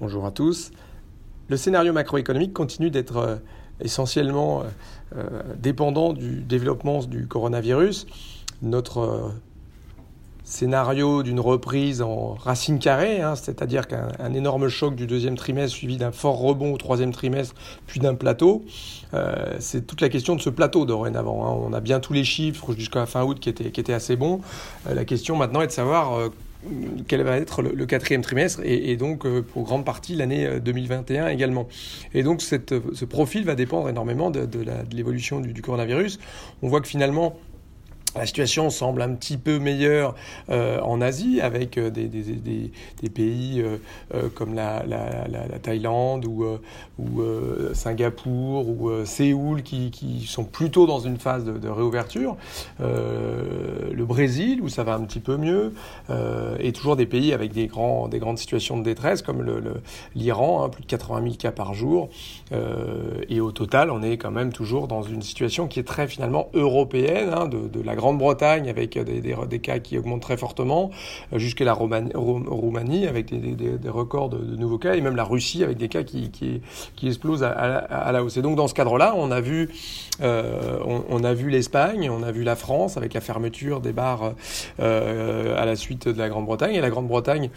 Bonjour à tous. Le scénario macroéconomique continue d'être euh, essentiellement euh, dépendant du développement du coronavirus. Notre scénario d'une reprise en racine carrée, hein, c'est-à-dire qu'un énorme choc du deuxième trimestre suivi d'un fort rebond au troisième trimestre, puis d'un plateau. Euh, c'est toute la question de ce plateau dorénavant. Hein. On a bien tous les chiffres jusqu'à fin août qui étaient, assez bons. Euh, la question maintenant est de savoir euh, quel va être le, quatrième trimestre et, donc pour grande partie l'année 2021 également. Et donc cette, ce profil va dépendre énormément de, de l'évolution du, du coronavirus. On voit que finalement la situation semble un petit peu meilleure euh, en Asie, avec euh, des, pays euh, comme la, la, la, la, Thaïlande ou, ou Singapour ou Séoul qui, sont plutôt dans une phase de, réouverture. le Brésil, où ça va un petit peu mieux, et toujours des pays avec des, grandes situations de détresse, comme l'Iran, hein, plus de 80 000 cas par jour. et au total, on est quand même toujours dans une situation qui est très finalement européenne, hein, de, de la Grande-Bretagne avec des, des, cas qui augmentent très fortement, euh, jusqu'à la Roumanie, avec des, records de, nouveaux cas, et même la Russie avec des cas qui, explosent à, la hausse. Et donc dans ce cadre-là, on a vu, euh, on, a vu l'Espagne, on a vu la France avec la fermeture des bars euh, à la suite de la Grande-Bretagne, et la Grande-Bretagne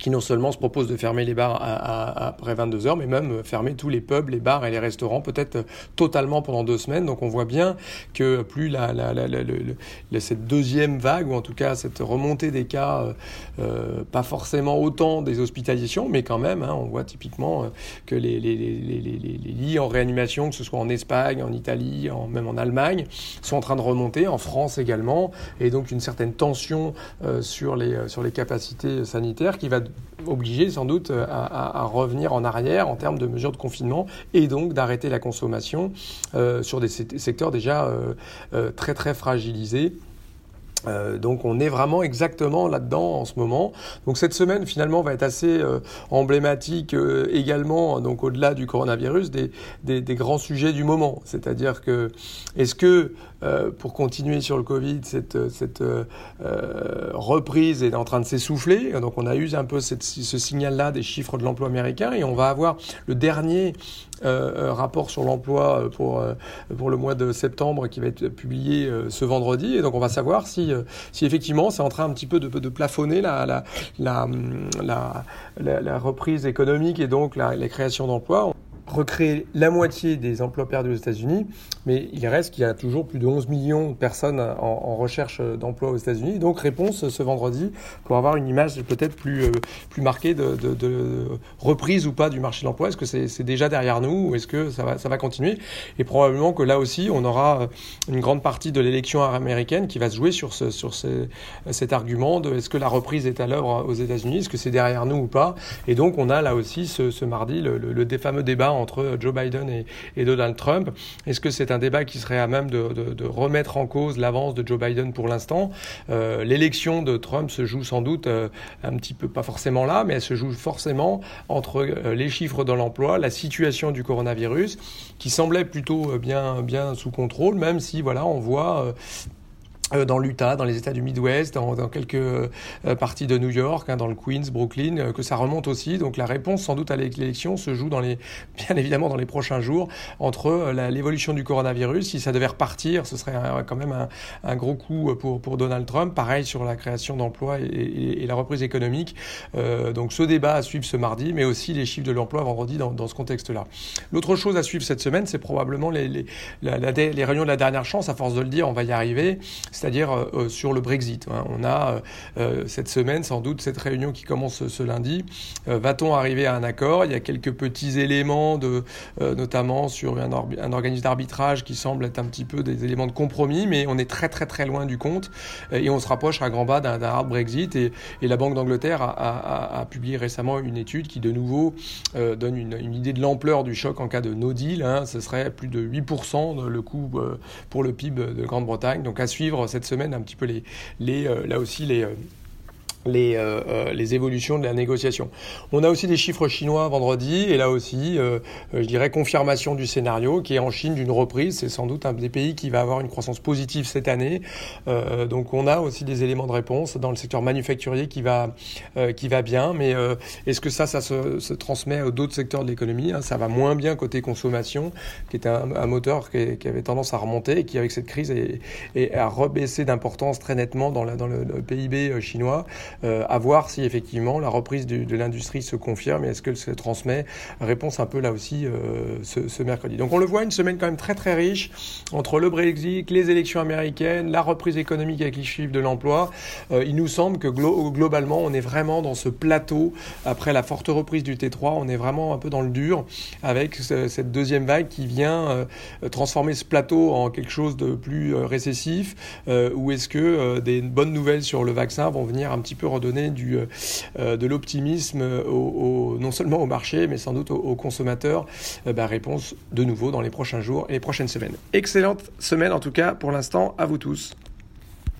qui non seulement se propose de fermer les bars à, à, après 22 heures, mais même fermer tous les pubs, les bars et les restaurants, peut-être totalement pendant deux semaines. Donc on voit bien que plus la, la, la, la cette deuxième vague, ou en tout cas cette remontée des cas, euh, euh, pas forcément autant des hospitalisations, mais quand même, hein, on voit typiquement euh, que les, les, les, les, lits en réanimation, que ce soit en Espagne, en Italie, en, même en Allemagne, sont en train de remonter, en France également, et donc une certaine tension euh, sur, les, sur les capacités sanitaires qui va obligé sans doute euh, à, revenir en arrière en termes de mesures de confinement et donc d'arrêter la consommation euh, sur des secteurs déjà euh, très très fragilisés. Donc on est vraiment exactement là-dedans en ce moment. Donc cette semaine finalement va être assez emblématique également, donc au-delà du coronavirus, des, des, grands sujets du moment. C'est-à-dire que est-ce que euh, pour continuer sur le Covid, cette, cette euh, reprise est en train de s'essouffler Donc on a eu un peu ce signal-là des chiffres de l'emploi américain et on va avoir le dernier rapport sur l'emploi pour, pour le mois de septembre qui va être publié ce vendredi. Et donc on va savoir si euh, si, effectivement c'est en train un petit peu de, de plafonner la, la, la, la, reprise économique et donc la, la création d'emplois recréer la moitié des emplois perdus aux États-Unis, mais il reste qu'il y a toujours plus de 11 millions de personnes en, recherche d'emploi aux États-Unis. Donc réponse ce vendredi pour avoir une image peut-être plus, euh, plus marquée de, reprise ou pas du marché de l'emploi. Est-ce que c'est déjà derrière nous ou est-ce que ça va, ça va continuer? Et probablement que là aussi, on aura une grande partie de l'élection américaine qui va se jouer sur, sur ce, cet argument de est-ce que la reprise est à l'œuvre aux États-Unis, est-ce que c'est derrière nous ou pas? Et donc on a là aussi ce, mardi le, le fameux débat entre Joe Biden et, Donald Trump. Est-ce que c'est un débat qui serait à même de, remettre en cause l'avance de Joe Biden pour l'instant? Euh, L'élection de Trump se joue sans doute euh, un petit peu, pas forcément là, mais elle se joue forcément entre euh, les chiffres de l'emploi, la situation du coronavirus, qui semblait plutôt bien, sous contrôle, même si voilà, on voit dans l'Utah, dans les États du Midwest, dans, dans quelques euh, parties de New York, hein, dans le Queens, Brooklyn, euh, que ça remonte aussi. Donc la réponse, sans doute, à l'élection se joue dans les, bien évidemment dans les prochains jours entre l'évolution du coronavirus. Si ça devait repartir, ce serait quand même un, un, gros coup pour, pour Donald Trump. Pareil sur la création d'emplois et, et, la reprise économique. Euh, donc ce débat à suivre ce mardi, mais aussi les chiffres de l'emploi vendredi dans, dans ce contexte-là. L'autre chose à suivre cette semaine, c'est probablement les, les, les réunions de la dernière chance. À force de le dire, on va y arriver c'est-à-dire euh, sur le Brexit. Hein. On a euh, euh, cette semaine sans doute cette réunion qui commence ce lundi. Va-t-on arriver à un accord? Il y a quelques petits éléments, notamment sur un, organisme d'arbitrage qui semble être un petit peu des éléments de compromis, mais on est très très très loin du compte et on se rapproche à grands bas d'un hard Brexit. Et, la Banque d'Angleterre a, publié récemment une étude qui de nouveau euh, donne une, idée de l'ampleur du choc en cas de no deal. Hein. Ce serait plus de 8% le coût euh, pour le PIB de Grande-Bretagne. Donc à suivre cette semaine un petit peu les, les euh, là aussi les les, euh, euh, les, évolutions de la négociation. On a aussi des chiffres chinois vendredi, et là aussi, euh, je dirais, confirmation du scénario qui est en Chine d'une reprise. C'est sans doute un des pays qui va avoir une croissance positive cette année. donc on a aussi des éléments de réponse dans le secteur manufacturier qui va, qui va bien, mais est-ce que ça, ça se, se transmet à d'autres secteurs de l'économie hein? Ça va moins bien côté consommation, qui est un, un moteur qui, qui, avait tendance à remonter et qui, avec cette crise, est, est a rebaissé d'importance très nettement dans, la, dans le PIB chinois. Euh, à voir si effectivement la reprise de l'industrie se confirme et est-ce qu'elle se transmet. Réponse un peu là aussi euh, ce, mercredi. Donc on le voit, une semaine quand même très très riche entre le Brexit, les élections américaines, la reprise économique avec les chiffres de l'emploi. Euh, il nous semble que globalement on est vraiment dans ce plateau après la forte reprise du T3, on est vraiment un peu dans le dur avec cette deuxième vague qui vient transformer ce plateau en quelque chose de plus récessif ou est-ce que des bonnes nouvelles sur le vaccin vont venir un petit peu redonner du, euh, de l'optimisme au, non seulement au marché, mais sans doute aux, consommateurs euh, bah, Réponse de nouveau dans les prochains jours et les prochaines semaines. Excellente semaine en tout cas pour l'instant à vous tous.